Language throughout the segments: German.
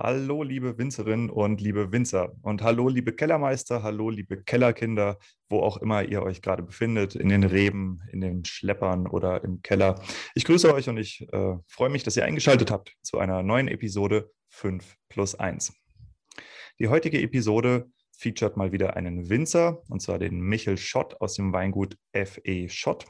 Hallo, liebe Winzerinnen und liebe Winzer. Und hallo, liebe Kellermeister, hallo, liebe Kellerkinder, wo auch immer ihr euch gerade befindet, in den Reben, in den Schleppern oder im Keller. Ich grüße euch und ich äh, freue mich, dass ihr eingeschaltet habt zu einer neuen Episode 5 plus 1. Die heutige Episode featuret mal wieder einen Winzer, und zwar den Michel Schott aus dem Weingut F.E. Schott.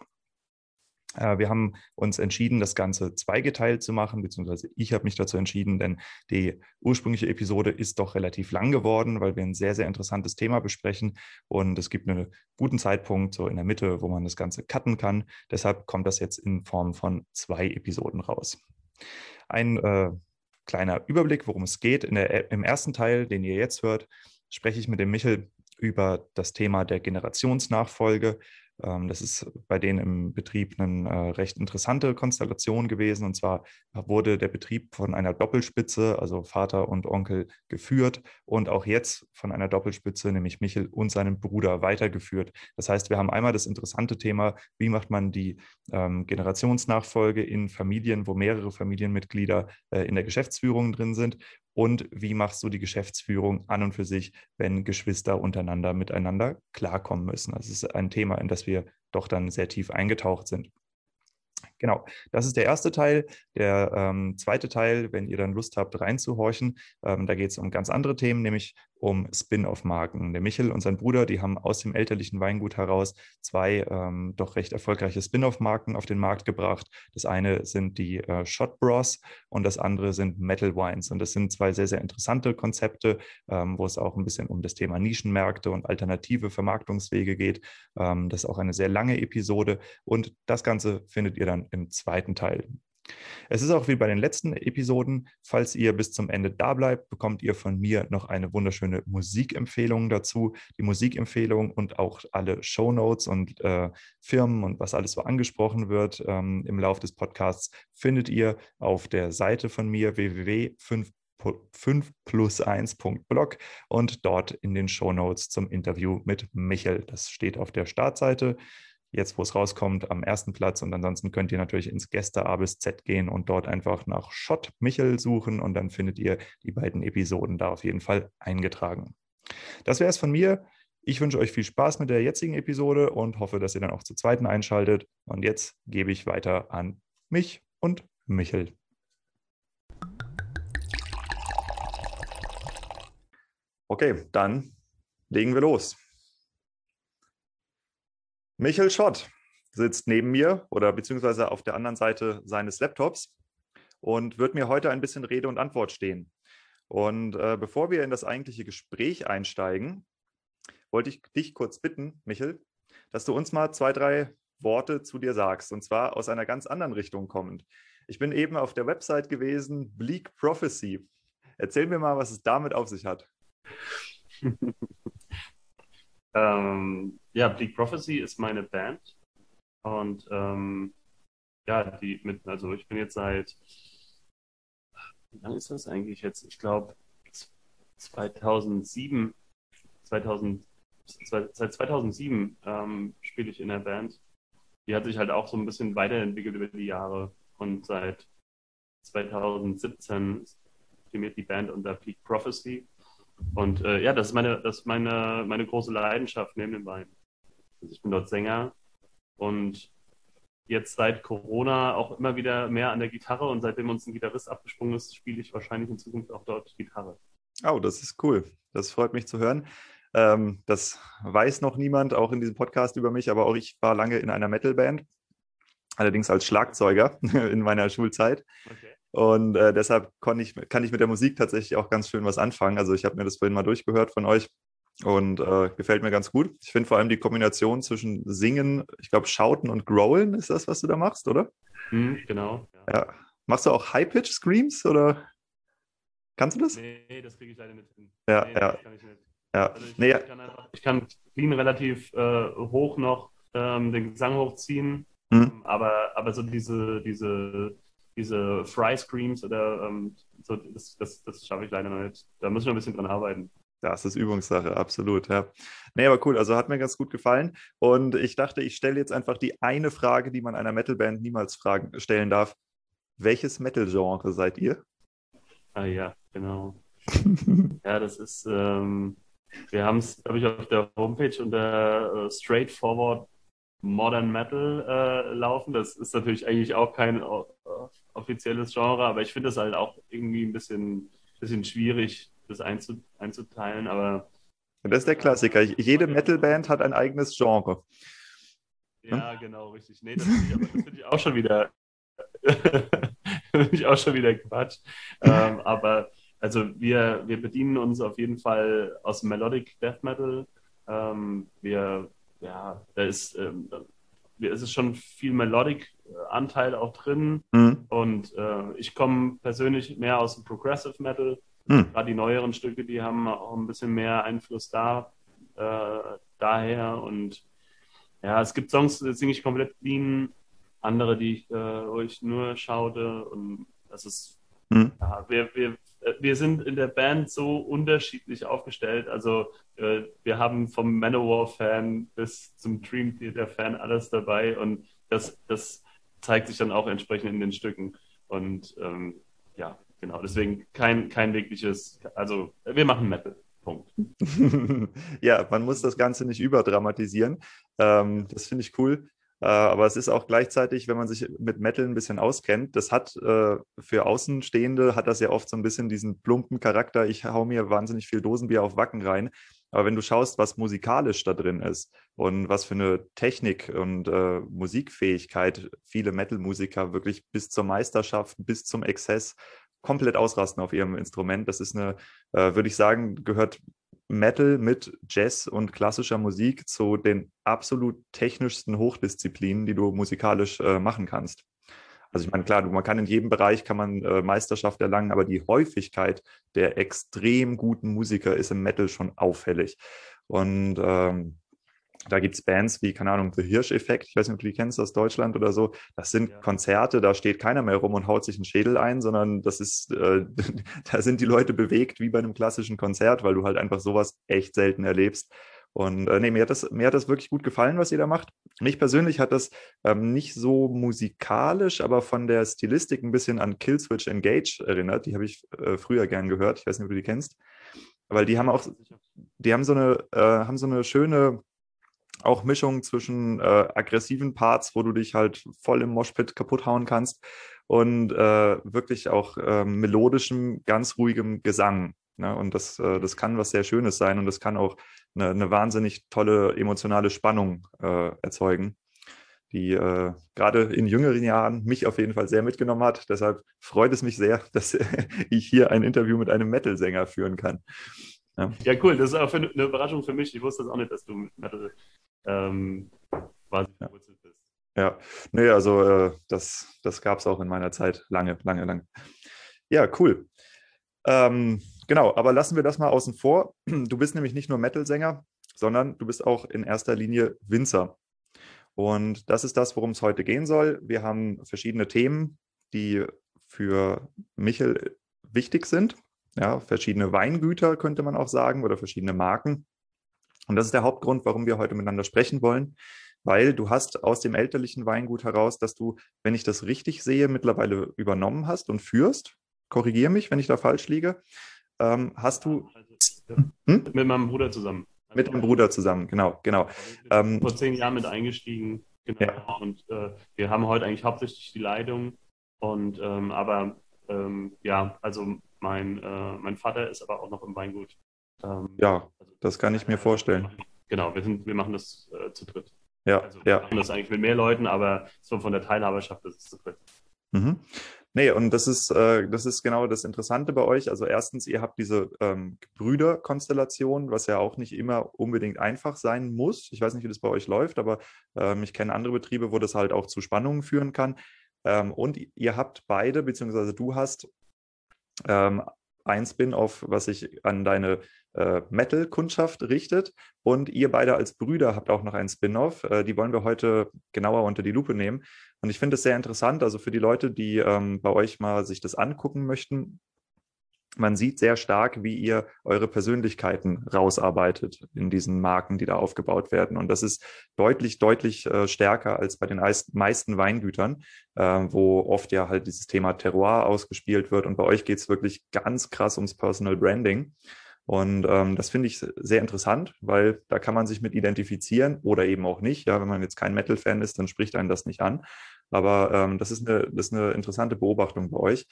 Äh, wir haben uns entschieden, das Ganze zweigeteilt zu machen, beziehungsweise ich habe mich dazu entschieden, denn die ursprüngliche Episode ist doch relativ lang geworden, weil wir ein sehr, sehr interessantes Thema besprechen und es gibt einen guten Zeitpunkt so in der Mitte, wo man das Ganze cutten kann. Deshalb kommt das jetzt in Form von zwei Episoden raus. Ein äh, kleiner Überblick, worum es geht. Der, Im ersten Teil, den ihr jetzt hört, spreche ich mit dem Michel über das Thema der Generationsnachfolge das ist bei denen im Betrieb eine äh, recht interessante Konstellation gewesen. Und zwar wurde der Betrieb von einer Doppelspitze, also Vater und Onkel, geführt und auch jetzt von einer Doppelspitze, nämlich Michel und seinem Bruder, weitergeführt. Das heißt, wir haben einmal das interessante Thema, wie macht man die ähm, Generationsnachfolge in Familien, wo mehrere Familienmitglieder äh, in der Geschäftsführung drin sind und wie machst du die Geschäftsführung an und für sich, wenn Geschwister untereinander miteinander klarkommen müssen. Das ist ein Thema, in das wir doch dann sehr tief eingetaucht sind. Genau, das ist der erste Teil. Der ähm, zweite Teil, wenn ihr dann Lust habt, reinzuhorchen, ähm, da geht es um ganz andere Themen, nämlich um Spin-off-Marken. Der Michel und sein Bruder, die haben aus dem elterlichen Weingut heraus zwei ähm, doch recht erfolgreiche Spin-off-Marken auf den Markt gebracht. Das eine sind die äh, Shot Bros und das andere sind Metal Wines. Und das sind zwei sehr, sehr interessante Konzepte, ähm, wo es auch ein bisschen um das Thema Nischenmärkte und alternative Vermarktungswege geht. Ähm, das ist auch eine sehr lange Episode und das Ganze findet ihr dann im zweiten Teil. Es ist auch wie bei den letzten Episoden, falls ihr bis zum Ende da bleibt, bekommt ihr von mir noch eine wunderschöne Musikempfehlung dazu. Die Musikempfehlung und auch alle Show Notes und äh, Firmen und was alles so angesprochen wird ähm, im Laufe des Podcasts findet ihr auf der Seite von mir www.5 5plus1.blog und dort in den Show Notes zum Interview mit Michel. Das steht auf der Startseite jetzt, wo es rauskommt, am ersten Platz. Und ansonsten könnt ihr natürlich ins Gäste A bis Z gehen und dort einfach nach Schott Michel suchen und dann findet ihr die beiden Episoden da auf jeden Fall eingetragen. Das wäre es von mir. Ich wünsche euch viel Spaß mit der jetzigen Episode und hoffe, dass ihr dann auch zur zweiten einschaltet. Und jetzt gebe ich weiter an mich und Michel. Okay, dann legen wir los. Michael Schott sitzt neben mir oder beziehungsweise auf der anderen Seite seines Laptops und wird mir heute ein bisschen Rede und Antwort stehen. Und äh, bevor wir in das eigentliche Gespräch einsteigen, wollte ich dich kurz bitten, Michel, dass du uns mal zwei, drei Worte zu dir sagst, und zwar aus einer ganz anderen Richtung kommend. Ich bin eben auf der Website gewesen, Bleak Prophecy. Erzähl mir mal, was es damit auf sich hat. Ähm, ja, Bleak Prophecy ist meine Band. Und ähm, ja, die mit, also ich bin jetzt seit, wie lange ist das eigentlich jetzt? Ich glaube 2007, 2000, seit 2007 ähm, spiele ich in der Band. Die hat sich halt auch so ein bisschen weiterentwickelt über die Jahre und seit 2017 firmiert die Band unter Peak Prophecy und äh, ja, das ist meine, das ist meine, meine große Leidenschaft neben dem Wein. Also ich bin dort Sänger und jetzt seit Corona auch immer wieder mehr an der Gitarre und seitdem uns ein Gitarrist abgesprungen ist, spiele ich wahrscheinlich in Zukunft auch dort Gitarre. Oh, das ist cool. Das freut mich zu hören. Ähm, das weiß noch niemand, auch in diesem Podcast über mich, aber auch ich war lange in einer Metalband, allerdings als Schlagzeuger in meiner Schulzeit. Okay. Und äh, deshalb kann ich, kann ich mit der Musik tatsächlich auch ganz schön was anfangen. Also ich habe mir das vorhin mal durchgehört von euch und äh, gefällt mir ganz gut. Ich finde vor allem die Kombination zwischen Singen, ich glaube, Schauten und Growlen ist das, was du da machst, oder? Mhm, genau. Ja. ja. Machst du auch High-Pitch-Screams oder kannst du das? Nee, das kriege ich leider nicht hin. Ja, nee, ja. kann ich nicht. Ja. Also ich, nee, ich, kann einfach, ich kann clean relativ äh, hoch noch ähm, den Gesang hochziehen, mhm. aber, aber so diese, diese diese Fry Screams oder ähm, so, das, das, das schaffe ich leider noch nicht. Da muss ich noch ein bisschen dran arbeiten. Das ist Übungssache, absolut, ja. Nee, aber cool, also hat mir ganz gut gefallen. Und ich dachte, ich stelle jetzt einfach die eine Frage, die man einer Metalband niemals fragen, stellen darf. Welches Metal-Genre seid ihr? Ah ja, genau. ja, das ist, ähm, wir haben es, glaube ich, auf der Homepage unter äh, Straightforward Modern Metal äh, laufen. Das ist natürlich eigentlich auch kein uh, offizielles Genre, aber ich finde es halt auch irgendwie ein bisschen, bisschen schwierig, das einzu, einzuteilen. Aber das ist der Klassiker. Jede Metalband hat ein eigenes Genre. Ja, hm? genau, richtig. Nee, das finde ich, find ich, auch schon wieder finde ich auch schon wieder Quatsch. Ähm, aber also wir, wir bedienen uns auf jeden Fall aus Melodic Death Metal. Ähm, wir, ja, da ist, ähm, es ist schon viel Melodic-Anteil auch drin. Mhm. Und äh, ich komme persönlich mehr aus dem Progressive Metal. Mhm. Gerade die neueren Stücke, die haben auch ein bisschen mehr Einfluss da, äh, daher. Und ja, es gibt Songs, die singe ich komplett clean, andere, die ich, äh, wo ich nur schaute. Und das ist, mhm. ja, wir, wir, wir sind in der Band so unterschiedlich aufgestellt. Also äh, wir haben vom Manowar-Fan bis zum Dream Theater-Fan alles dabei und das, das zeigt sich dann auch entsprechend in den Stücken. Und ähm, ja, genau, deswegen kein, kein wirkliches, also wir machen Metal. Punkt. ja, man muss das Ganze nicht überdramatisieren. Ähm, das finde ich cool. Äh, aber es ist auch gleichzeitig, wenn man sich mit Metal ein bisschen auskennt, das hat äh, für Außenstehende hat das ja oft so ein bisschen diesen plumpen Charakter, ich hau mir wahnsinnig viel Dosenbier auf Wacken rein. Aber wenn du schaust, was musikalisch da drin ist und was für eine Technik und äh, Musikfähigkeit viele Metal-Musiker wirklich bis zur Meisterschaft, bis zum Exzess komplett ausrasten auf ihrem Instrument, das ist eine, äh, würde ich sagen, gehört Metal mit Jazz und klassischer Musik zu den absolut technischsten Hochdisziplinen, die du musikalisch äh, machen kannst. Also ich meine, klar, man kann in jedem Bereich kann man äh, Meisterschaft erlangen, aber die Häufigkeit der extrem guten Musiker ist im Metal schon auffällig. Und ähm, da gibt es Bands wie, keine Ahnung, The Hirsch-Effekt, ich weiß nicht, ob du die kennst aus Deutschland oder so. Das sind ja. Konzerte, da steht keiner mehr rum und haut sich einen Schädel ein, sondern das ist, äh, da sind die Leute bewegt wie bei einem klassischen Konzert, weil du halt einfach sowas echt selten erlebst. Und äh, nee, mir hat, das, mir hat das wirklich gut gefallen, was ihr da macht. Mich persönlich hat das ähm, nicht so musikalisch, aber von der Stilistik ein bisschen an Killswitch Engage erinnert. Die habe ich äh, früher gern gehört. Ich weiß nicht, ob du die kennst. Weil die haben auch, die haben so eine, äh, haben so eine schöne auch Mischung zwischen äh, aggressiven Parts, wo du dich halt voll im Moshpit kaputt hauen kannst und äh, wirklich auch äh, melodischem, ganz ruhigem Gesang. Ne? Und das, äh, das kann was sehr Schönes sein und das kann auch eine, eine wahnsinnig tolle emotionale Spannung äh, erzeugen, die äh, gerade in jüngeren Jahren mich auf jeden Fall sehr mitgenommen hat. Deshalb freut es mich sehr, dass ich hier ein Interview mit einem Metal-Sänger führen kann. Ja. ja. cool. Das ist auch eine Überraschung für mich. Ich wusste das auch nicht, dass du Metal ähm, quasi ja. bist. Ja, nee, also äh, das, das gab es auch in meiner Zeit lange, lange, lange. Ja, cool. Ähm, genau, aber lassen wir das mal außen vor. Du bist nämlich nicht nur Metal-Sänger, sondern du bist auch in erster Linie Winzer. Und das ist das, worum es heute gehen soll. Wir haben verschiedene Themen, die für Michel wichtig sind. Ja, verschiedene Weingüter könnte man auch sagen oder verschiedene Marken. Und das ist der Hauptgrund, warum wir heute miteinander sprechen wollen, weil du hast aus dem elterlichen Weingut heraus, dass du, wenn ich das richtig sehe, mittlerweile übernommen hast und führst. Korrigiere mich, wenn ich da falsch liege. Ähm, hast du. Also, hm? Mit meinem Bruder zusammen. mit dem Bruder zusammen, genau, genau. Ähm, vor zehn Jahren mit eingestiegen, genau. Ja. Und äh, wir haben heute eigentlich hauptsächlich die Leitung. Und ähm, aber ähm, ja, also mein, äh, mein Vater ist aber auch noch im Weingut ähm, ja, also, das kann ich mir vorstellen. Genau, wir, sind, wir machen das äh, zu dritt. Ja, also, wir ja. machen das eigentlich mit mehr Leuten, aber so von der Teilhaberschaft ist es zu dritt. Mhm. Nee, und das ist, äh, das ist genau das Interessante bei euch. Also erstens, ihr habt diese ähm, Brüderkonstellation, was ja auch nicht immer unbedingt einfach sein muss. Ich weiß nicht, wie das bei euch läuft, aber ähm, ich kenne andere Betriebe, wo das halt auch zu Spannungen führen kann. Ähm, und ihr habt beide, beziehungsweise du hast ähm, ein Spin-off, was sich an deine äh, Metal-Kundschaft richtet. Und ihr beide als Brüder habt auch noch ein Spin-off. Äh, die wollen wir heute genauer unter die Lupe nehmen. Und ich finde es sehr interessant, also für die Leute, die ähm, bei euch mal sich das angucken möchten. man sieht sehr stark, wie ihr eure Persönlichkeiten rausarbeitet in diesen Marken, die da aufgebaut werden. Und das ist deutlich, deutlich äh, stärker als bei den meisten Weingütern, äh, wo oft ja halt dieses Thema Terroir ausgespielt wird. Und bei euch geht es wirklich ganz krass ums Personal Branding. Und ähm, das finde ich sehr interessant, weil da kann man sich mit identifizieren oder eben auch nicht. Ja, wenn man jetzt kein Metal-Fan ist, dann spricht einen das nicht an. Aber ähm, das, ist eine, das ist eine interessante Beobachtung bei euch.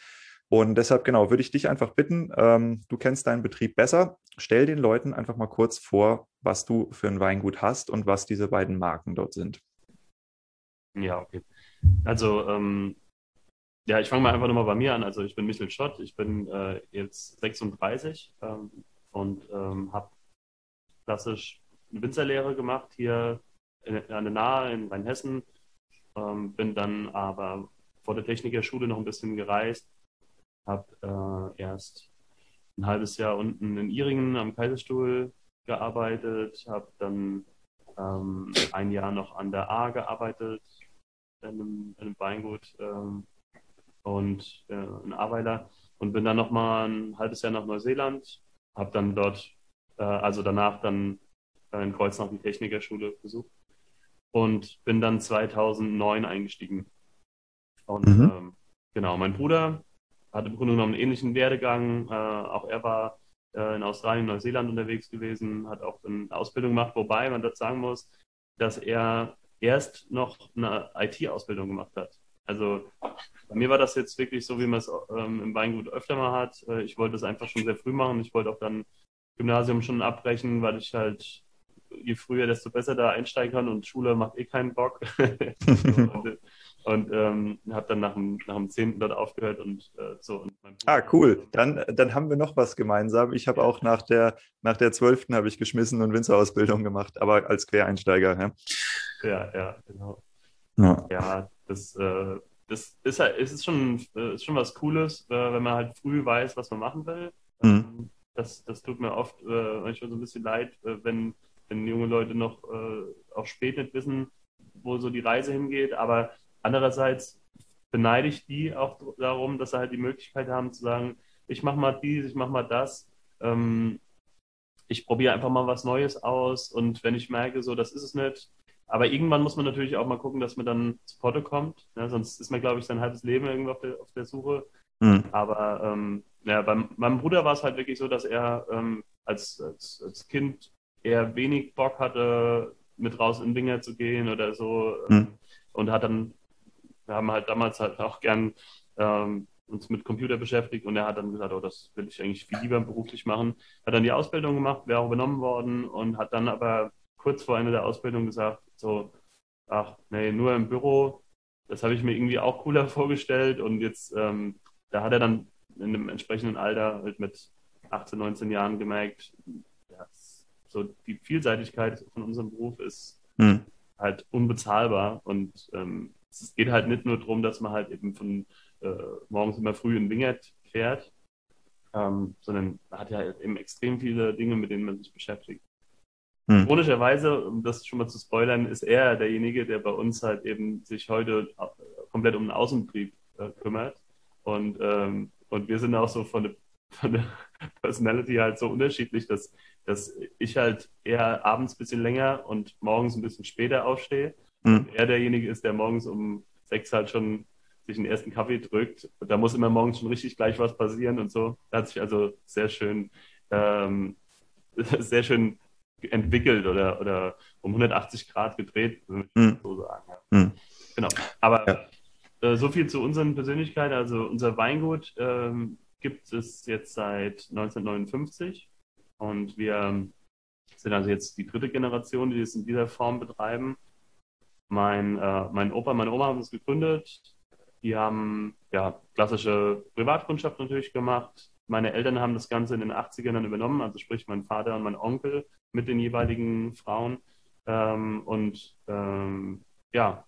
Und deshalb, genau, würde ich dich einfach bitten, ähm, du kennst deinen Betrieb besser. Stell den Leuten einfach mal kurz vor, was du für ein Weingut hast und was diese beiden Marken dort sind. Ja, okay. Also, ähm, ja, ich fange mal einfach nochmal bei mir an. Also, ich bin Michel Schott, ich bin äh, jetzt 36 ähm, und ähm, habe klassisch eine Winzerlehre gemacht hier an der Nahe in Rheinhessen. Ähm, bin dann aber vor der Technikerschule noch ein bisschen gereist, habe äh, erst ein halbes Jahr unten in Iringen am Kaiserstuhl gearbeitet, habe dann ähm, ein Jahr noch an der A gearbeitet, in einem, in einem Weingut ähm, und äh, in Aweiler und bin dann noch mal ein halbes Jahr nach Neuseeland habe dann dort, äh, also danach dann in Kreuznach die Technikerschule besucht und bin dann 2009 eingestiegen. Und mhm. ähm, genau, mein Bruder hatte im Grunde genommen einen ähnlichen Werdegang. Äh, auch er war äh, in Australien, Neuseeland unterwegs gewesen, hat auch eine Ausbildung gemacht, wobei man das sagen muss, dass er erst noch eine IT-Ausbildung gemacht hat. Also bei mir war das jetzt wirklich so, wie man es ähm, im Weingut öfter mal hat. Äh, ich wollte es einfach schon sehr früh machen. Ich wollte auch dann Gymnasium schon abbrechen, weil ich halt je früher, desto besser da einsteigen kann und Schule macht eh keinen Bock. und, und ähm, habe dann nach dem, nach dem 10. dort aufgehört und äh, so. Und ah, cool. Dann, dann haben wir noch was gemeinsam. Ich habe auch nach der, nach der 12. habe ich geschmissen und Winzerausbildung gemacht, aber als Quereinsteiger. Ja, ja, ja genau. Ja, ja das, äh, das ist halt, es ist schon, äh, ist schon was Cooles, äh, wenn man halt früh weiß, was man machen will. Mhm. Ähm, das, das tut mir oft äh, manchmal so ein bisschen leid, äh, wenn, wenn junge Leute noch äh, auch spät nicht wissen, wo so die Reise hingeht. Aber andererseits beneide ich die auch darum, dass sie halt die Möglichkeit haben zu sagen, ich mache mal dies, ich mache mal das. Ähm, ich probiere einfach mal was Neues aus und wenn ich merke, so das ist es nicht, aber irgendwann muss man natürlich auch mal gucken, dass man dann zu Potte kommt. Ne? Sonst ist man, glaube ich, sein halbes Leben irgendwo auf der, auf der Suche. Mhm. Aber ähm, ja, beim meinem Bruder war es halt wirklich so, dass er ähm, als, als, als Kind eher wenig Bock hatte, mit raus in Dinger zu gehen oder so. Mhm. Und hat dann, wir haben halt damals halt auch gern ähm, uns mit Computer beschäftigt und er hat dann gesagt, oh, das will ich eigentlich viel lieber beruflich machen. Hat dann die Ausbildung gemacht, wäre auch übernommen worden und hat dann aber kurz vor Ende der Ausbildung gesagt, so, ach, nee, nur im Büro, das habe ich mir irgendwie auch cooler vorgestellt und jetzt, ähm, da hat er dann in einem entsprechenden Alter halt mit 18, 19 Jahren gemerkt, ja, so die Vielseitigkeit von unserem Beruf ist hm. halt unbezahlbar und ähm, es geht halt nicht nur darum, dass man halt eben von äh, morgens immer früh in Wingert fährt, ähm, sondern man hat ja eben extrem viele Dinge, mit denen man sich beschäftigt. Hm. Ironischerweise, um das schon mal zu spoilern, ist er derjenige, der bei uns halt eben sich heute komplett um den Außenbetrieb äh, kümmert. Und, ähm, und wir sind auch so von der, von der Personality halt so unterschiedlich, dass, dass ich halt eher abends ein bisschen länger und morgens ein bisschen später aufstehe. Hm. Und er derjenige ist, der morgens um sechs halt schon sich den ersten Kaffee drückt. Da muss immer morgens schon richtig gleich was passieren und so. Da hat sich also sehr schön, ähm, sehr schön entwickelt oder, oder um 180 Grad gedreht, würde ich mhm. so sagen. Ja. Mhm. Genau. Aber ja. äh, so viel zu unseren Persönlichkeiten. Also unser Weingut ähm, gibt es jetzt seit 1959 und wir sind also jetzt die dritte Generation, die es in dieser Form betreiben. Mein, äh, mein Opa, meine Oma haben es gegründet. Die haben ja klassische Privatkundschaft natürlich gemacht, meine Eltern haben das Ganze in den 80ern dann übernommen, also sprich mein Vater und mein Onkel mit den jeweiligen Frauen. Ähm, und ähm, ja,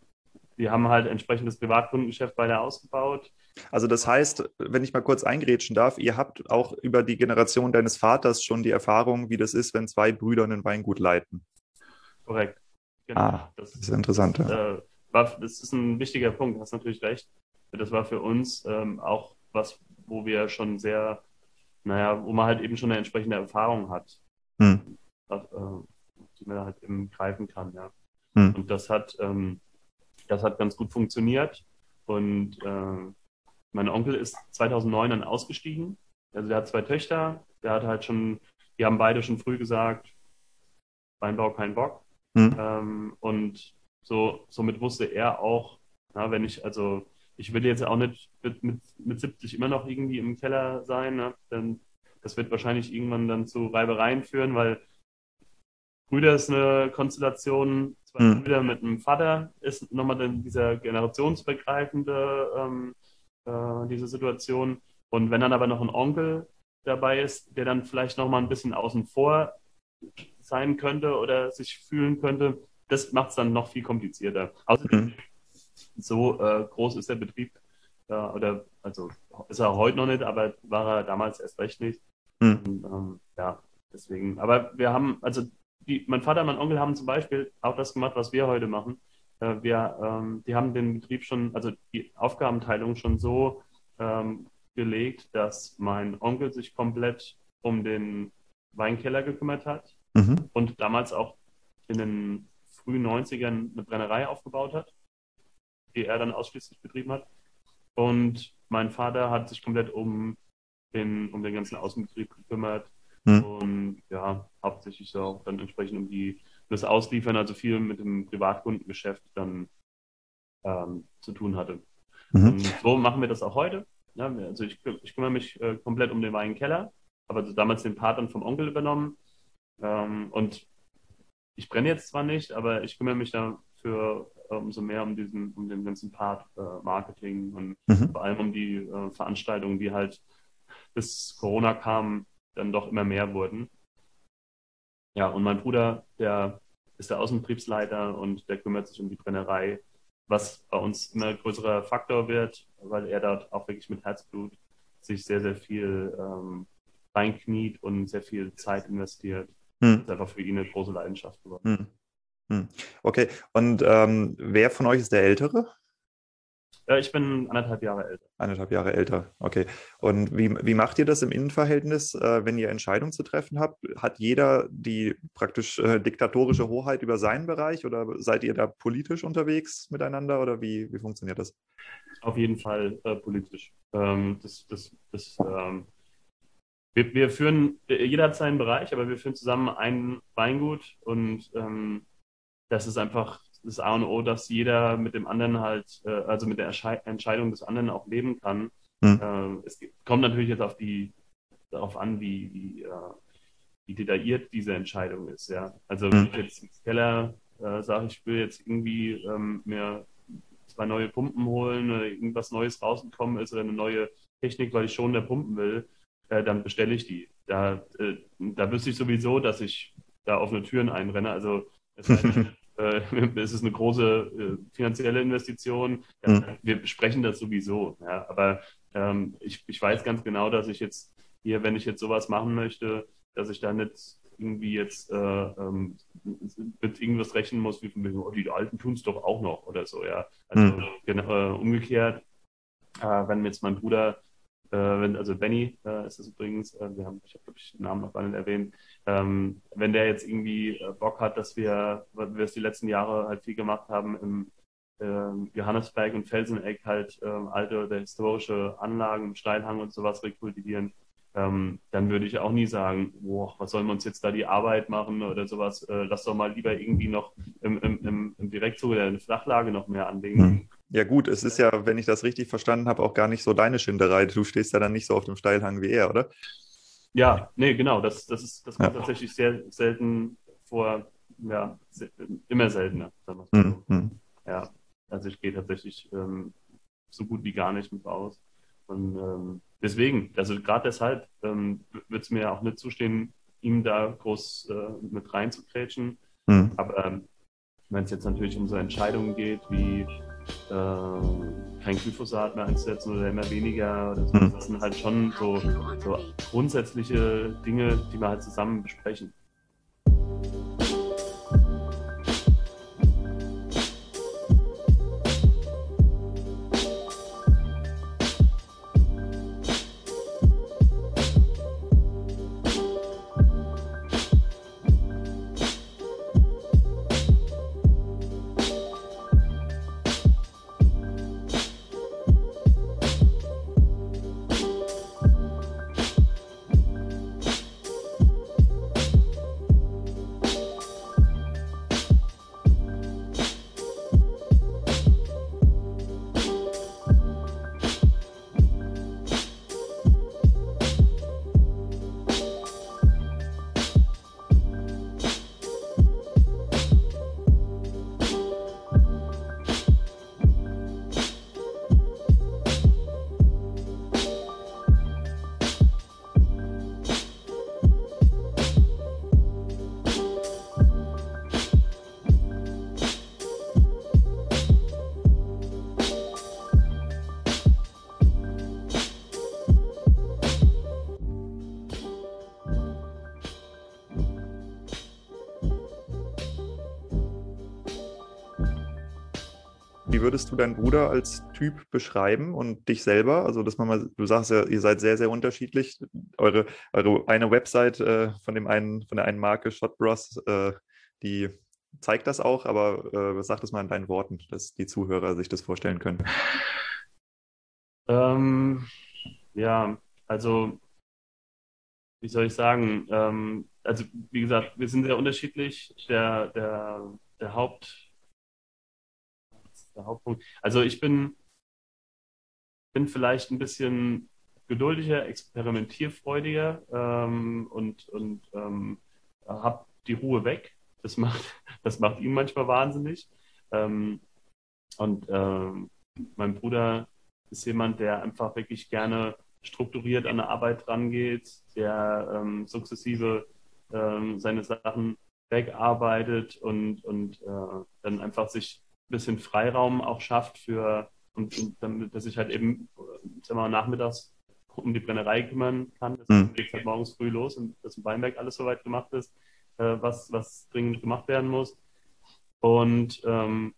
die haben halt entsprechendes Privatkundengeschäft weiter ausgebaut. Also das heißt, wenn ich mal kurz eingrätschen darf, ihr habt auch über die Generation deines Vaters schon die Erfahrung, wie das ist, wenn zwei Brüder ein Weingut leiten. Korrekt. Genau. Ah, das, das ist interessant. Ja. Äh, war, das ist ein wichtiger Punkt, du hast natürlich recht. Das war für uns ähm, auch was, wo wir schon sehr naja, wo man halt eben schon eine entsprechende Erfahrung hat, hm. Äh, die man halt eben greifen kann, ja. Hm. Und das hat, ähm, das hat ganz gut funktioniert. Und äh, mein Onkel ist 2009 dann ausgestiegen. Also der hat zwei Töchter. Der hat halt schon, die haben beide schon früh gesagt, Weinbau kein Bock. Hm. Ähm, und so, somit wusste er auch, na, wenn ich, also ich will jetzt auch nicht mit, mit, mit 70 immer noch irgendwie im Keller sein, ne? denn das wird wahrscheinlich irgendwann dann zu Reibereien führen, weil Brüder ist eine Konstellation, zwei hm. Brüder mit einem Vater ist nochmal dieser generationsbegreifende, ähm, äh, diese Situation. Und wenn dann aber noch ein Onkel dabei ist, der dann vielleicht nochmal ein bisschen außen vor sein könnte oder sich fühlen könnte, das macht es dann noch viel komplizierter. Außerdem, mhm. so äh, groß ist der Betrieb, äh, oder also ist er heute noch nicht, aber war er damals erst recht nicht. Mhm. Und, ähm, ja, deswegen. Aber wir haben, also die, mein Vater und mein Onkel haben zum Beispiel auch das gemacht, was wir heute machen. Äh, wir, ähm, die haben den Betrieb schon, also die Aufgabenteilung schon so ähm, gelegt, dass mein Onkel sich komplett um den Weinkeller gekümmert hat mhm. und damals auch in den frühen 90ern eine Brennerei aufgebaut hat, die er dann ausschließlich betrieben hat. Und mein Vater hat sich komplett um den, um den ganzen Außenbetrieb gekümmert mhm. und ja, hauptsächlich auch dann entsprechend um die das Ausliefern, also viel mit dem Privatkundengeschäft dann ähm, zu tun hatte. Mhm. Und so machen wir das auch heute. Ja, also ich, ich kümmere mich äh, komplett um den Weinkeller, habe also damals den Part dann vom Onkel übernommen ähm, und ich brenne jetzt zwar nicht, aber ich kümmere mich dafür äh, umso mehr um diesen, um den ganzen Part äh, Marketing und mhm. vor allem um die äh, Veranstaltungen, die halt bis Corona kam, dann doch immer mehr wurden. Ja, und mein Bruder, der ist der Außenbetriebsleiter und der kümmert sich um die Brennerei, was bei uns immer größerer Faktor wird, weil er dort auch wirklich mit Herzblut sich sehr, sehr viel ähm, reinkniet und sehr viel Zeit investiert. Hm. Das ist einfach für ihn eine große Leidenschaft geworden. Hm. Hm. Okay, und ähm, wer von euch ist der Ältere? Äh, ich bin anderthalb Jahre älter. Anderthalb Jahre älter, okay. Und wie, wie macht ihr das im Innenverhältnis, äh, wenn ihr Entscheidungen zu treffen habt? Hat jeder die praktisch äh, diktatorische Hoheit über seinen Bereich oder seid ihr da politisch unterwegs miteinander oder wie, wie funktioniert das? Auf jeden Fall äh, politisch. Ähm, das, das, das ähm, wir, wir führen, jeder hat seinen Bereich, aber wir führen zusammen ein Weingut und ähm, das ist einfach das A und O, dass jeder mit dem anderen halt, äh, also mit der Ersche Entscheidung des anderen auch leben kann. Mhm. Äh, es kommt natürlich jetzt auf die, darauf an, wie, wie, äh, wie detailliert diese Entscheidung ist. Ja? Also mhm. wenn ich jetzt im Keller sage, ich will jetzt irgendwie ähm, mir zwei neue Pumpen holen, oder irgendwas Neues rausgekommen ist oder eine neue Technik, weil ich schon da pumpen will, dann bestelle ich die. Da, da wüsste ich sowieso, dass ich da offene Türen einrenne. Also es, eine, äh, es ist eine große äh, finanzielle Investition. Ja, mhm. Wir besprechen das sowieso. Ja, aber ähm, ich, ich weiß ganz genau, dass ich jetzt hier, wenn ich jetzt sowas machen möchte, dass ich da nicht irgendwie jetzt äh, ähm, mit irgendwas rechnen muss, wie von mir, oh, die Alten tun es doch auch noch oder so, ja. Also mhm. genau, umgekehrt, äh, wenn jetzt mein Bruder äh, wenn, also Benny äh, ist es übrigens, äh, wir haben, ich habe glaube ich den Namen noch gar nicht erwähnt, ähm, wenn der jetzt irgendwie äh, Bock hat, dass wir, weil wir es die letzten Jahre halt viel gemacht haben im ähm, Johannesberg und Felseneck halt ähm, alte oder historische Anlagen, Steilhang und sowas rekultivieren, ähm, dann würde ich auch nie sagen, boah, was sollen wir uns jetzt da die Arbeit machen oder sowas. Äh, lass doch mal lieber irgendwie noch im, im, im, im Direktzug oder in der Flachlage noch mehr anlegen. Hm. Ja gut, es ist ja, wenn ich das richtig verstanden habe, auch gar nicht so deine Schinderei. Du stehst ja dann nicht so auf dem Steilhang wie er, oder? Ja, nee, genau. Das, das, ist, das kommt ja. tatsächlich sehr selten vor. Ja, immer seltener. Sagen wir so. mhm. Ja, also ich gehe tatsächlich ähm, so gut wie gar nicht mit raus. Und ähm, deswegen, also gerade deshalb ähm, wird es mir auch nicht zustehen, ihm da groß äh, mit reinzukrätschen. Mhm. Aber ähm, wenn es jetzt natürlich um so Entscheidungen geht, wie äh, kein Glyphosat mehr einzusetzen oder immer weniger, oder so, mhm. das sind halt schon so, so grundsätzliche Dinge, die wir halt zusammen besprechen. Wie würdest du deinen Bruder als Typ beschreiben und dich selber? Also, dass man mal, du sagst ja, ihr seid sehr, sehr unterschiedlich. Eure, eure eine Website äh, von dem einen, von der einen Marke Shotbros, äh, die zeigt das auch, aber äh, sag das mal in deinen Worten, dass die Zuhörer sich das vorstellen können. Ähm, ja, also wie soll ich sagen? Ähm, also wie gesagt, wir sind sehr unterschiedlich. Der, der, der Haupt, der Hauptpunkt. Also ich bin, bin vielleicht ein bisschen geduldiger, experimentierfreudiger ähm, und, und ähm, habe die Ruhe weg. Das macht, das macht ihn manchmal wahnsinnig. Ähm, und ähm, mein Bruder ist jemand, der einfach wirklich gerne strukturiert an der Arbeit rangeht, der ähm, sukzessive ähm, seine Sachen wegarbeitet und, und äh, dann einfach sich bisschen Freiraum auch schafft für und, und damit er sich halt eben sagen wir mal, nachmittags um die Brennerei kümmern kann. Das mhm. geht halt morgens früh los und dass in Weinberg alles soweit gemacht ist, äh, was, was dringend gemacht werden muss. Und ähm,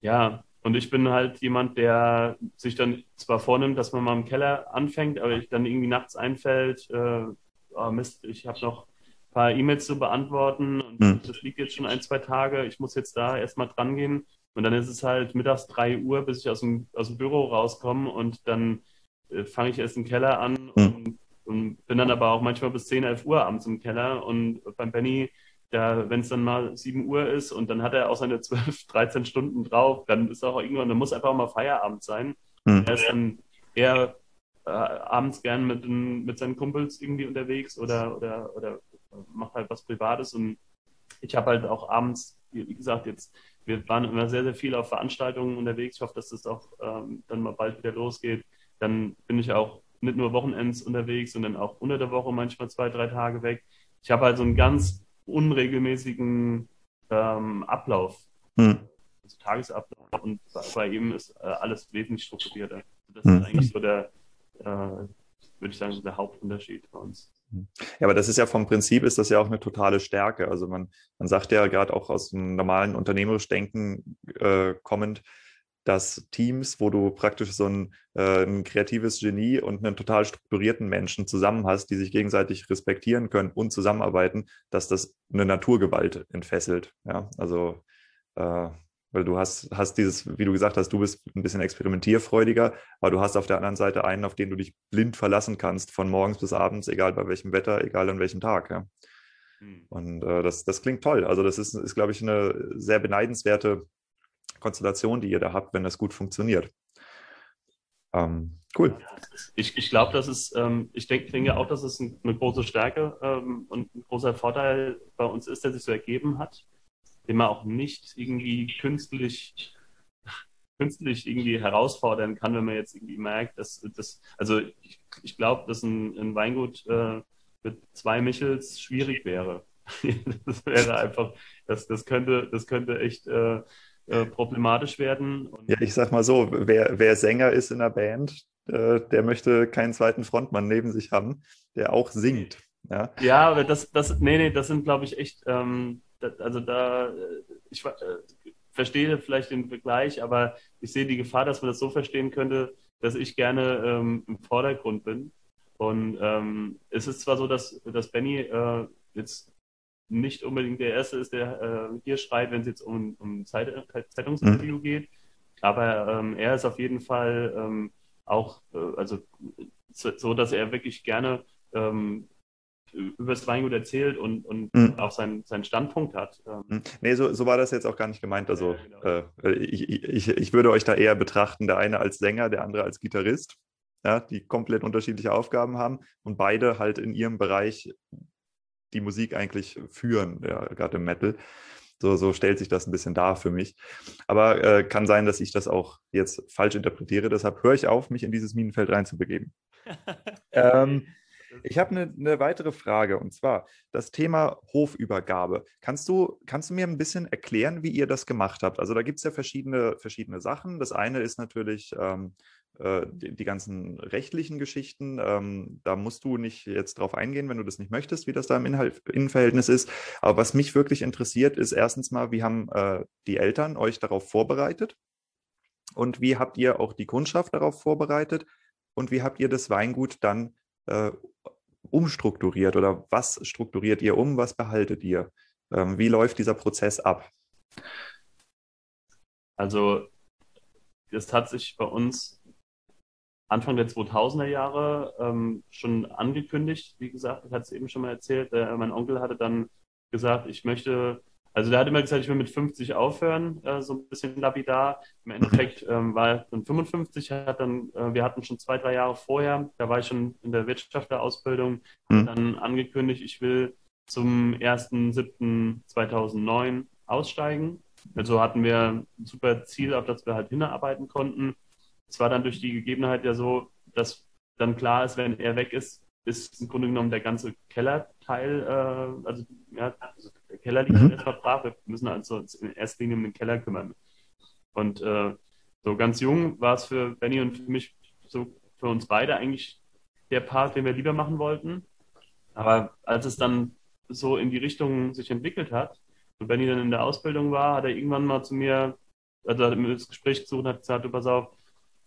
ja, und ich bin halt jemand, der sich dann zwar vornimmt, dass man mal im Keller anfängt, aber ich dann irgendwie nachts einfällt, äh, oh Mist, ich habe noch ein paar E-Mails zu beantworten und mhm. das liegt jetzt schon ein, zwei Tage, ich muss jetzt da erstmal dran gehen. Und dann ist es halt mittags drei Uhr, bis ich aus dem, aus dem Büro rauskomme und dann äh, fange ich erst im Keller an mhm. und, und, bin dann aber auch manchmal bis 10, 11 Uhr abends im Keller. Und beim Benny wenn es dann mal 7 Uhr ist und dann hat er auch seine 12, 13 Stunden drauf, dann ist auch irgendwann, dann muss einfach mal Feierabend sein. Mhm. Er ist dann eher äh, abends gern mit, mit seinen Kumpels irgendwie unterwegs oder, oder, oder macht halt was Privates und ich habe halt auch abends, wie gesagt, jetzt, wir waren immer sehr, sehr viel auf Veranstaltungen unterwegs. Ich hoffe, dass das auch ähm, dann mal bald wieder losgeht. Dann bin ich auch nicht nur Wochenends unterwegs, sondern auch unter der Woche manchmal zwei, drei Tage weg. Ich habe halt so einen ganz unregelmäßigen ähm, Ablauf, hm. also Tagesablauf. Und bei, ihm ist äh, alles wesentlich strukturierter. Das hm. ist eigentlich so der, äh, würde ich sagen, der Hauptunterschied bei uns. Ja, aber das ist ja vom Prinzip ist das ja auch eine totale Stärke. Also man, man sagt ja gerade auch aus dem normalen unternehmerisch Denken äh, kommend, dass Teams, wo du praktisch so ein, äh, ein, kreatives Genie und einen total strukturierten Menschen zusammen hast, die sich gegenseitig respektieren können und zusammenarbeiten, dass das eine Naturgewalt entfesselt. Ja, also äh, weil du hast, hast dieses, wie du gesagt hast, du bist ein bisschen experimentierfreudiger, aber du hast auf der anderen Seite einen, auf den du dich blind verlassen kannst, von morgens bis abends, egal bei welchem Wetter, egal an welchem Tag. Ja. Hm. Und äh, das, das klingt toll. Also das ist, ist glaube ich, eine sehr beneidenswerte Konstellation, die ihr da habt, wenn das gut funktioniert. Ähm, cool. Ich, ich glaube, das ist, ähm, ich denk, denke auch, dass es ein, eine große Stärke ähm, und ein großer Vorteil bei uns ist, der sich so ergeben hat, den man auch nicht irgendwie künstlich, künstlich irgendwie herausfordern kann, wenn man jetzt irgendwie merkt, dass das, also ich, ich glaube, dass ein, ein Weingut äh, mit zwei Michels schwierig wäre. das wäre einfach, das, das könnte, das könnte echt äh, äh, problematisch werden. Und ja, ich sag mal so, wer, wer Sänger ist in einer Band, äh, der möchte keinen zweiten Frontmann neben sich haben, der auch singt. Ja, ja aber das, das, nee, nee, das sind, glaube ich, echt, ähm, also da, äh, ich äh, verstehe vielleicht den Vergleich, aber ich sehe die Gefahr, dass man das so verstehen könnte, dass ich gerne ähm, im Vordergrund bin. Und ähm, es ist zwar so, dass, dass Benny äh, jetzt nicht unbedingt der Erste ist, der äh, hier schreit, wenn es jetzt um, um Zeit, Zeitungsinterview mhm. geht. Aber ähm, er ist auf jeden Fall ähm, auch, äh, also so, dass er wirklich gerne ähm, über das Weingut erzählt und, und mhm. auch seinen, seinen Standpunkt hat. Ähm. Mhm. Nee, so, so war das jetzt auch gar nicht gemeint. Also ja, genau. äh, ich, ich, ich würde euch da eher betrachten, der eine als Sänger, der andere als Gitarrist, ja, die komplett unterschiedliche Aufgaben haben und beide halt in ihrem Bereich die Musik eigentlich führen, ja, gerade im Metal. So, so stellt sich das ein bisschen dar für mich. Aber äh, kann sein, dass ich das auch jetzt falsch interpretiere. Deshalb höre ich auf, mich in dieses Minenfeld reinzubegeben. ähm, ich habe eine, eine, weitere Frage und zwar das Thema Hofübergabe. Kannst du, kannst du mir ein bisschen erklären, wie ihr das gemacht habt? Also da gibt es ja verschiedene, verschiedene Sachen. Das eine ist natürlich ähm, äh, die, die, ganzen rechtlichen Geschichten. Ähm, da musst du nicht jetzt drauf eingehen, wenn du das nicht möchtest, wie das da im Inhalt, Innenverhältnis ist. Aber was mich wirklich interessiert, ist erstens mal, wie haben äh, die Eltern euch darauf vorbereitet? Und wie habt ihr auch die Kundschaft darauf vorbereitet? Und wie habt ihr das Weingut dann äh, umstrukturiert oder was strukturiert ihr um, was behaltet ihr? Ähm, wie läuft dieser Prozess ab? Also, das hat sich bei uns Anfang der 2000er Jahre ähm, schon angekündigt. Wie gesagt, ich hatte es eben schon mal erzählt. Äh, mein Onkel hatte dann gesagt, ich möchte, also der hat immer gesagt, ich will mit 50 aufhören, äh, so ein bisschen lapidar. Im Endeffekt ähm, war dann 55, hat dann, äh, wir hatten schon zwei, drei Jahre vorher, da war ich schon in der Wirtschafterausbildung, mhm. dann angekündigt, ich will zum 1.7.2009 aussteigen. Also hatten wir ein super Ziel, auf das wir halt hinarbeiten konnten. Es war dann durch die Gegebenheit ja so, dass dann klar ist, wenn er weg ist, ist im Grunde genommen der ganze Kellerteil, äh, also, ja, also Keller liegt mhm. erstmal brach. Wir müssen also uns in erster Linie um den Keller kümmern. Und äh, so ganz jung war es für Benny und für mich, so für uns beide eigentlich der Part, den wir lieber machen wollten. Aber als es dann so in die Richtung sich entwickelt hat, und Benny dann in der Ausbildung war, hat er irgendwann mal zu mir, also hat mir das Gespräch gesucht und hat gesagt, du pass auf,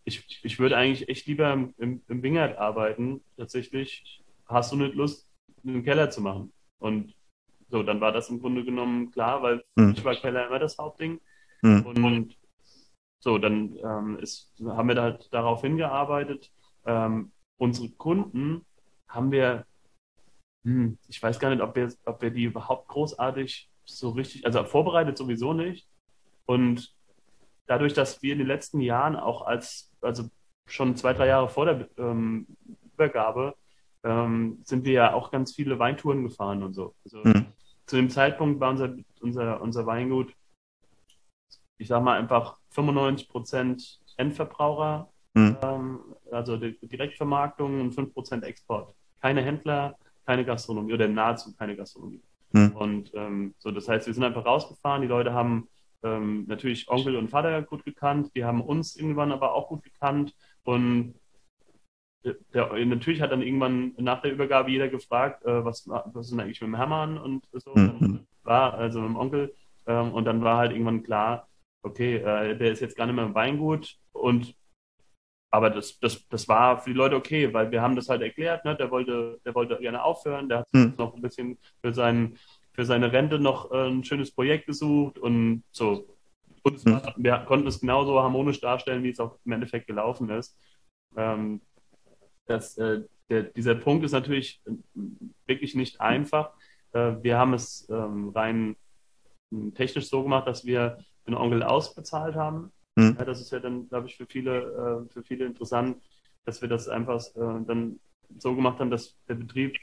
ich, ich würde eigentlich echt lieber im, im, im Wingert arbeiten, tatsächlich. Hast du nicht Lust, einen Keller zu machen? Und so, dann war das im Grunde genommen klar, weil mhm. ich war Keller immer das Hauptding. Mhm. Und, und, so, dann ähm, ist, haben wir da halt darauf hingearbeitet. Ähm, unsere Kunden haben wir, hm, ich weiß gar nicht, ob wir, ob wir die überhaupt großartig so richtig, also vorbereitet sowieso nicht. Und dadurch, dass wir in den letzten Jahren auch als, also schon zwei, drei Jahre vor der ähm, Übergabe, ähm, sind wir ja auch ganz viele Weintouren gefahren und so. Also mhm. Zu dem Zeitpunkt war unser, unser, unser Weingut, ich sag mal einfach 95 Prozent Endverbraucher, mhm. ähm, also Direktvermarktung und 5 Prozent Export. Keine Händler, keine Gastronomie oder nahezu keine Gastronomie. Mhm. Und ähm, so, das heißt, wir sind einfach rausgefahren, die Leute haben ähm, natürlich Onkel und Vater gut gekannt, die haben uns irgendwann aber auch gut gekannt und der, natürlich hat dann irgendwann nach der Übergabe jeder gefragt, äh, was, was ist denn eigentlich mit dem Hermann und so. Mhm. war also mit dem Onkel ähm, und dann war halt irgendwann klar, okay, äh, der ist jetzt gar nicht mehr im Weingut und aber das, das, das war für die Leute okay, weil wir haben das halt erklärt, ne? der wollte, der wollte gerne aufhören, der hat mhm. noch ein bisschen für seinen für seine Rente noch äh, ein schönes Projekt gesucht und so. Und mhm. wir konnten es genauso harmonisch darstellen, wie es auch im Endeffekt gelaufen ist. Ähm, das, äh, der, dieser Punkt ist natürlich äh, wirklich nicht einfach. Äh, wir haben es ähm, rein hm, technisch so gemacht, dass wir den Onkel ausbezahlt haben. Mhm. Ja, das ist ja dann, glaube ich, für viele, äh, für viele interessant, dass wir das einfach äh, dann so gemacht haben, dass der Betrieb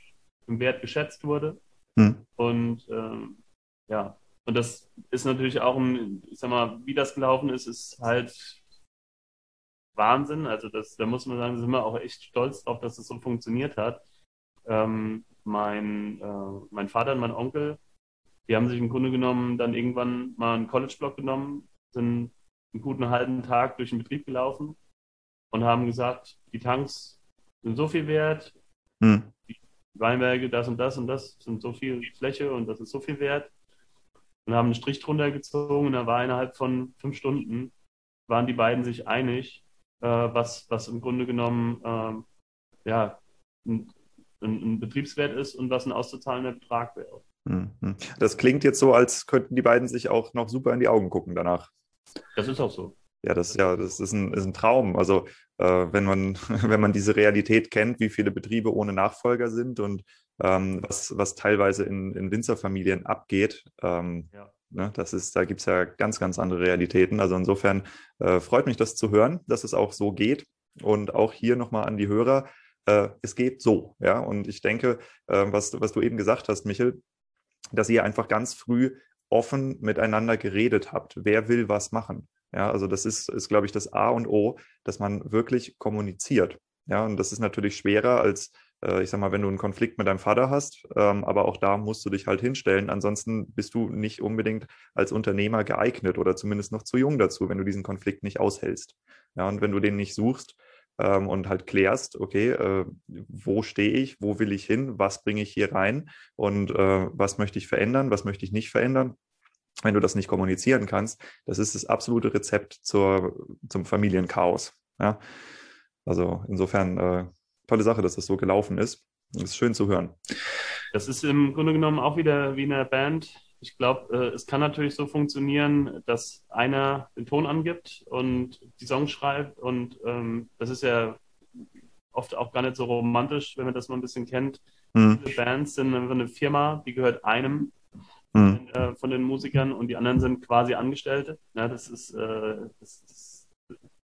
im Wert geschätzt wurde. Hm. Und ähm, ja, und das ist natürlich auch ein, ich sag mal, wie das gelaufen ist, ist halt Wahnsinn. Also das, da muss man sagen, sind wir auch echt stolz drauf, dass es das so funktioniert hat. Ähm, mein, äh, mein Vater und mein Onkel, die haben sich im Grunde genommen dann irgendwann mal einen College-Block genommen, sind einen guten halben Tag durch den Betrieb gelaufen und haben gesagt, die Tanks sind so viel wert, hm. Weinberge, das und das und das sind so viel Fläche und das ist so viel wert. Und haben einen Strich drunter gezogen und da war innerhalb von fünf Stunden, waren die beiden sich einig, äh, was, was im Grunde genommen ähm, ja, ein, ein, ein, Betriebswert ist und was ein auszuzahlender Betrag wäre. Mhm. Das klingt jetzt so, als könnten die beiden sich auch noch super in die Augen gucken danach. Das ist auch so. Ja, das, ja, das ist ein, ist ein Traum. Also äh, wenn, man, wenn man diese Realität kennt, wie viele Betriebe ohne Nachfolger sind und ähm, was, was teilweise in, in Winzerfamilien abgeht, ähm, ja. Ne, das ist, da gibt es ja ganz, ganz andere Realitäten. Also insofern äh, freut mich das zu hören, dass es auch so geht. Und auch hier nochmal an die Hörer, äh, es geht so. Ja, und ich denke, äh, was, was du eben gesagt hast, Michel, dass ihr einfach ganz früh offen miteinander geredet habt. Wer will was machen? Ja, also das ist, ist, glaube ich, das A und O, dass man wirklich kommuniziert. Ja, und das ist natürlich schwerer als, ich sag mal, wenn du einen Konflikt mit deinem Vater hast, ähm, aber auch da musst du dich halt hinstellen. Ansonsten bist du nicht unbedingt als Unternehmer geeignet oder zumindest noch zu jung dazu, wenn du diesen Konflikt nicht aushältst. Ja, und wenn du den nicht suchst, ähm, und halt klärst, okay, äh, wo stehe ich, wo will ich hin, was bringe ich hier rein und äh, was möchte ich verändern, was möchte ich nicht verändern, wenn du das nicht kommunizieren kannst, das ist das absolute Rezept zur, zum Familienchaos. Ja? Also insofern äh, tolle Sache, dass das so gelaufen ist. Das ist schön zu hören. Das ist im Grunde genommen auch wieder wie in einer Band. Ich glaube, äh, es kann natürlich so funktionieren, dass einer den Ton angibt und die Songs schreibt. Und ähm, das ist ja oft auch gar nicht so romantisch, wenn man das mal ein bisschen kennt. Mhm. Viele Bands sind einfach eine Firma, die gehört einem mhm. äh, von den Musikern und die anderen sind quasi Angestellte. Ja, das ist, äh, das,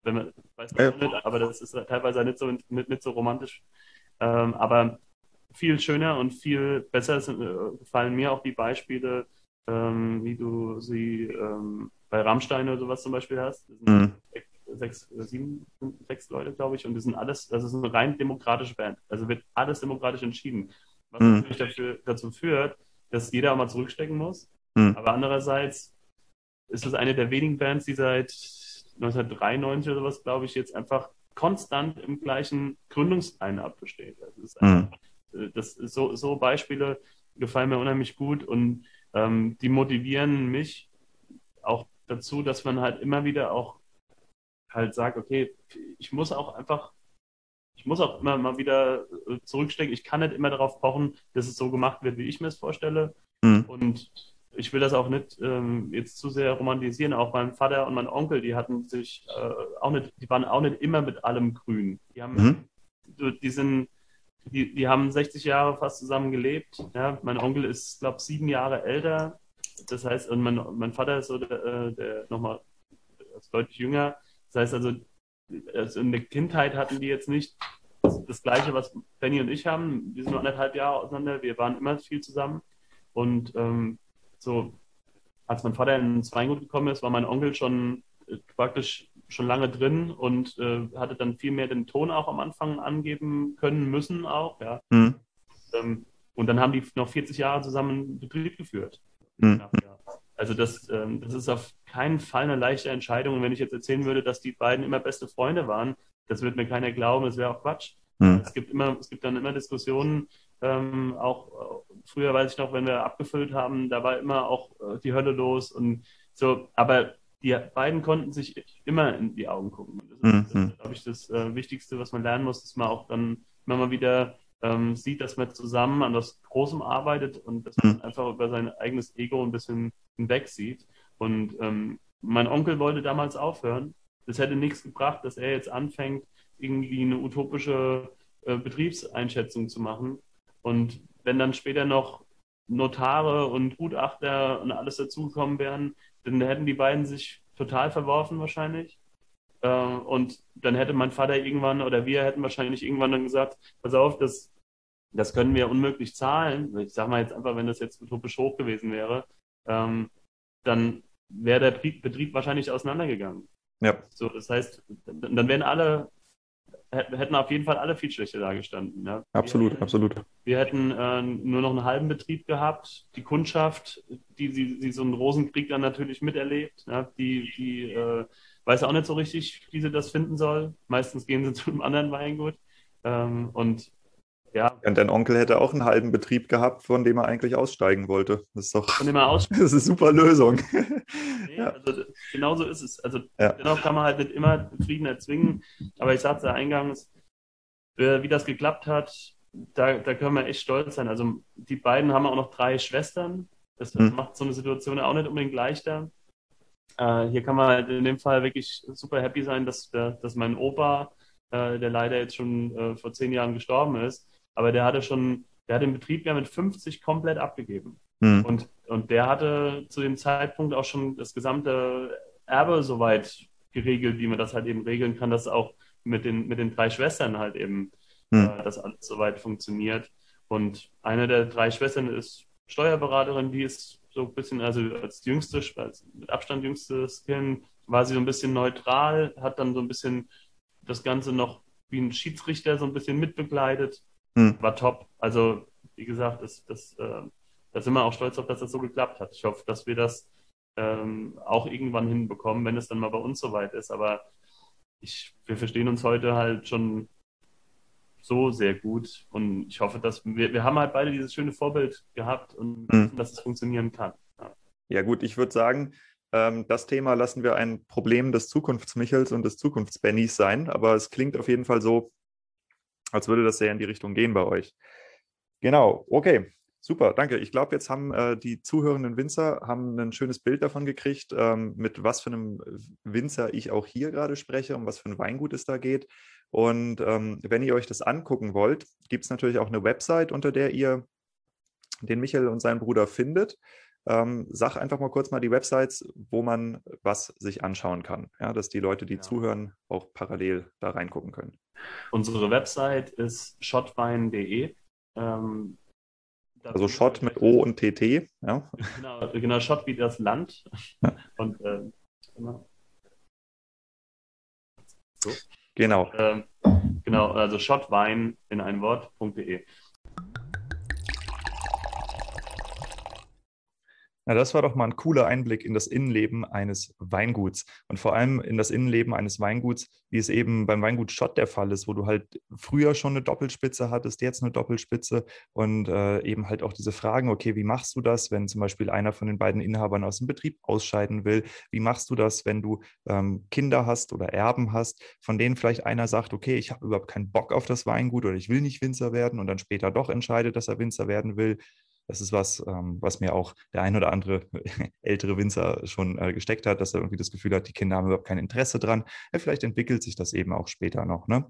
wenn man weiß man ja. nicht, aber das ist teilweise nicht so, nicht, nicht so romantisch. Ähm, aber viel schöner und viel besser sind, äh, gefallen mir auch die Beispiele, ähm, wie du sie ähm, bei Rammstein oder sowas zum Beispiel hast. Mhm. Sechs, sieben, sechs Leute, glaube ich, und das sind alles, das ist eine rein demokratische Band. Also wird alles demokratisch entschieden. Was mhm. natürlich dafür, dazu führt, dass jeder auch mal zurückstecken muss. Mhm. Aber andererseits ist es eine der wenigen Bands, die seit 1993 oder sowas, glaube ich, jetzt einfach konstant im gleichen Gründungsline-Up besteht. Das ist, einfach, mhm. das so, so Beispiele gefallen mir unheimlich gut und ähm, die motivieren mich auch dazu, dass man halt immer wieder auch halt sagt, okay, ich muss auch einfach, ich muss auch immer mal wieder äh, zurückstecken. Ich kann nicht immer darauf pochen, dass es so gemacht wird, wie ich mir es vorstelle. Mhm. Und ich will das auch nicht ähm, jetzt zu sehr romantisieren. Auch mein Vater und mein Onkel, die hatten sich äh, auch nicht, die waren auch nicht immer mit allem grün. Die haben, mhm. die sind, die, die haben 60 Jahre fast zusammen gelebt. Ja? Mein Onkel ist, glaube ich, sieben Jahre älter. Das heißt, und mein, mein Vater ist so der, äh, der nochmal deutlich jünger. Das heißt also, also, in der Kindheit hatten die jetzt nicht das, das, Gleiche, was Benny und ich haben. Wir sind nur anderthalb Jahre auseinander. Wir waren immer viel zusammen. Und ähm, so, als mein Vater ins Weingut gekommen ist, war mein Onkel schon äh, praktisch schon lange drin und äh, hatte dann viel mehr den Ton auch am Anfang angeben können müssen auch, ja. Mhm. Ähm, und dann haben die noch 40 Jahre zusammen Betrieb geführt. Mhm. Also das, ähm, das ist auf keinen Fall eine leichte Entscheidung. Und wenn ich jetzt erzählen würde, dass die beiden immer beste Freunde waren, das wird mir keiner glauben, das wäre auch Quatsch. Mhm. Es gibt immer, es gibt dann immer Diskussionen, ähm, auch früher weiß ich noch, wenn wir abgefüllt haben, da war immer auch äh, die Hölle los und so. Aber die beiden konnten sich immer in die Augen gucken. Das ist, mhm. glaube ich, das äh, Wichtigste, was man lernen muss, dass man auch dann immer mal wieder ähm, sieht, dass man zusammen an das Großem arbeitet und dass man mhm. einfach über sein eigenes Ego ein bisschen hinweg sieht. Und ähm, mein Onkel wollte damals aufhören. Das hätte nichts gebracht, dass er jetzt anfängt, irgendwie eine utopische äh, Betriebseinschätzung zu machen. Und wenn dann später noch Notare und Gutachter und alles dazugekommen wären, dann hätten die beiden sich total verworfen wahrscheinlich. Äh, und dann hätte mein Vater irgendwann oder wir hätten wahrscheinlich irgendwann dann gesagt, pass auf, das, das können wir unmöglich zahlen. Ich sage mal jetzt einfach, wenn das jetzt utopisch hoch gewesen wäre, ähm, dann wäre der Betrieb wahrscheinlich auseinandergegangen. Ja. So, das heißt, dann wären alle hätten auf jeden Fall alle viel schlechter dagestanden. Ja. Absolut, wir, absolut. Wir hätten äh, nur noch einen halben Betrieb gehabt. Die Kundschaft, die, die, die so einen Rosenkrieg dann natürlich miterlebt, ja, die, die äh, weiß auch nicht so richtig, wie sie das finden soll. Meistens gehen sie zu einem anderen Weingut. Ähm, und ja. Und dein Onkel hätte auch einen halben Betrieb gehabt, von dem er eigentlich aussteigen wollte. Das ist doch von dem er aussteigen. Das ist eine super Lösung. Nee, ja. also, genau so ist es. Also ja. dennoch kann man halt nicht immer Frieden erzwingen. Aber ich sagte ja eingangs, wie das geklappt hat, da, da können wir echt stolz sein. Also die beiden haben auch noch drei Schwestern. Das hm. macht so eine Situation auch nicht unbedingt leichter. Äh, hier kann man halt in dem Fall wirklich super happy sein, dass, dass mein Opa, äh, der leider jetzt schon äh, vor zehn Jahren gestorben ist, aber der hatte schon, der hat den Betrieb ja mit 50 komplett abgegeben. Mhm. Und, und der hatte zu dem Zeitpunkt auch schon das gesamte Erbe soweit geregelt, wie man das halt eben regeln kann, dass auch mit den, mit den drei Schwestern halt eben mhm. äh, das alles soweit funktioniert. Und eine der drei Schwestern ist Steuerberaterin, die ist so ein bisschen, also als jüngste, als mit Abstand jüngstes Kind, war sie so ein bisschen neutral, hat dann so ein bisschen das Ganze noch wie ein Schiedsrichter so ein bisschen mitbegleitet hm. War top. Also, wie gesagt, das, das, äh, da sind wir auch stolz auf, dass das so geklappt hat. Ich hoffe, dass wir das ähm, auch irgendwann hinbekommen, wenn es dann mal bei uns soweit ist. Aber ich, wir verstehen uns heute halt schon so sehr gut und ich hoffe, dass wir, wir haben halt beide dieses schöne Vorbild gehabt und hm. dass es funktionieren kann. Ja. Ja gut, ich würde sagen, ähm, das Thema lassen wir ein Problem des Zukunftsmichels und des Zukunftsbennys sein, aber es klingt auf jeden Fall so, als würde das sehr in die Richtung gehen bei euch. Genau, okay. Super, danke. Ich glaube, jetzt haben äh, die zuhörenden Winzer haben ein schönes Bild davon gekriegt, ähm, mit was für einem Winzer ich auch hier gerade spreche, um was für ein Weingut es da geht. Und ähm, wenn ihr euch das angucken wollt, gibt es natürlich auch eine Website, unter der ihr den Michael und seinen Bruder findet. Ähm, sag einfach mal kurz mal die Websites, wo man was sich anschauen kann, ja, dass die Leute, die ja. zuhören, auch parallel da reingucken können. Unsere Website ist shotwein.de. Ähm, also Shot mit O und TT, ja. Genau, genau Shot wie das Land. Ja. Und äh, genau. So. Genau. Ähm, genau, also shotwein in ein Wort.de. Na, das war doch mal ein cooler Einblick in das Innenleben eines Weinguts und vor allem in das Innenleben eines Weinguts, wie es eben beim Weingut Schott der Fall ist, wo du halt früher schon eine Doppelspitze hattest, jetzt eine Doppelspitze und äh, eben halt auch diese Fragen, okay, wie machst du das, wenn zum Beispiel einer von den beiden Inhabern aus dem Betrieb ausscheiden will? Wie machst du das, wenn du ähm, Kinder hast oder Erben hast, von denen vielleicht einer sagt, okay, ich habe überhaupt keinen Bock auf das Weingut oder ich will nicht Winzer werden und dann später doch entscheidet, dass er Winzer werden will? Das ist was, ähm, was mir auch der ein oder andere ältere Winzer schon äh, gesteckt hat, dass er irgendwie das Gefühl hat, die Kinder haben überhaupt kein Interesse dran. Ja, vielleicht entwickelt sich das eben auch später noch. Ne?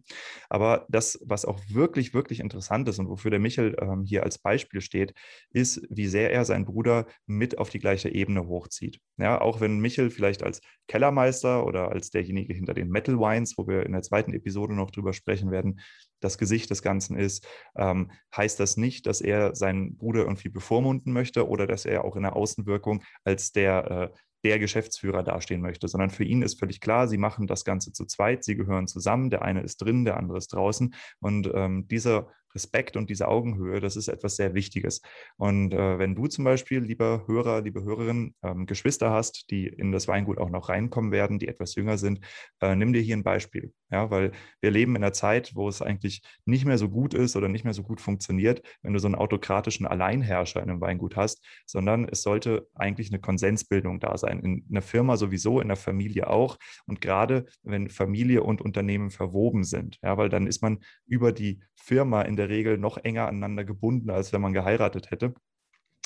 Aber das, was auch wirklich, wirklich interessant ist und wofür der Michel ähm, hier als Beispiel steht, ist, wie sehr er seinen Bruder mit auf die gleiche Ebene hochzieht. Ja, auch wenn Michel vielleicht als Kellermeister oder als derjenige hinter den Metal Wines, wo wir in der zweiten Episode noch drüber sprechen werden, das Gesicht des Ganzen ist, ähm, heißt das nicht, dass er seinen Bruder irgendwie bevormunden möchte oder dass er auch in der Außenwirkung als der, äh, der Geschäftsführer dastehen möchte, sondern für ihn ist völlig klar, sie machen das Ganze zu zweit, sie gehören zusammen, der eine ist drin, der andere ist draußen. Und ähm, dieser Respekt und diese Augenhöhe, das ist etwas sehr Wichtiges. Und äh, wenn du zum Beispiel, lieber Hörer, liebe Hörerin, ähm, Geschwister hast, die in das Weingut auch noch reinkommen werden, die etwas jünger sind, äh, nimm dir hier ein Beispiel. Ja, weil wir leben in einer Zeit, wo es eigentlich nicht mehr so gut ist oder nicht mehr so gut funktioniert, wenn du so einen autokratischen Alleinherrscher in einem Weingut hast, sondern es sollte eigentlich eine Konsensbildung da sein. In einer Firma sowieso, in der Familie auch. Und gerade wenn Familie und Unternehmen verwoben sind, ja, weil dann ist man über die Firma in der Regel noch enger aneinander gebunden, als wenn man geheiratet hätte.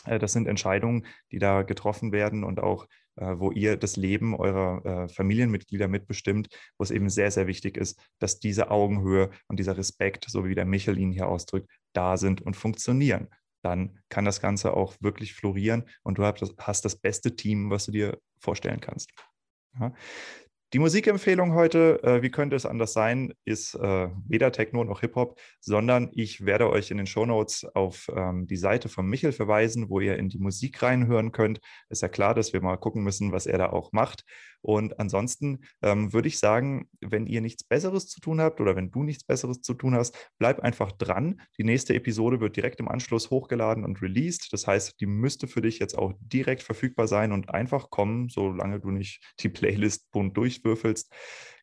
Äh, das sind Entscheidungen, die da getroffen werden und auch, äh, wo ihr das Leben eurer äh, Familienmitglieder mitbestimmt, wo es eben sehr, sehr wichtig ist, dass diese Augenhöhe und dieser Respekt, so wie der Michel ihn hier ausdrückt, da sind und funktionieren. Dann kann das Ganze auch wirklich florieren und du hast das beste Team, was du dir vorstellen kannst. Die Musikempfehlung heute, äh, wie könnte es anders sein, ist äh, weder Techno noch Hip-Hop, sondern ich werde euch in den Shownotes auf ähm, die Seite von Michel verweisen, wo ihr in die Musik reinhören könnt. Ist ja klar, dass wir mal gucken müssen, was er da auch macht. Und ansonsten ähm, würde ich sagen, wenn ihr nichts Besseres zu tun habt oder wenn du nichts Besseres zu tun hast, bleib einfach dran. Die nächste Episode wird direkt im Anschluss hochgeladen und released. Das heißt, die müsste für dich jetzt auch direkt verfügbar sein und einfach kommen, solange du nicht die Playlist bunt durchwürfelst.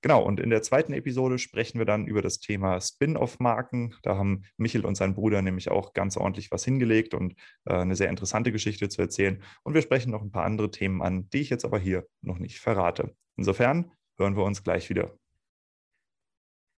Genau, und in der zweiten Episode sprechen wir dann über das Thema Spin-off-Marken. Da haben Michel und sein Bruder nämlich auch ganz ordentlich was hingelegt und äh, eine sehr interessante Geschichte zu erzählen. Und wir sprechen noch ein paar andere Themen an, die ich jetzt aber hier noch nicht verrate. Insofern hören wir uns gleich wieder.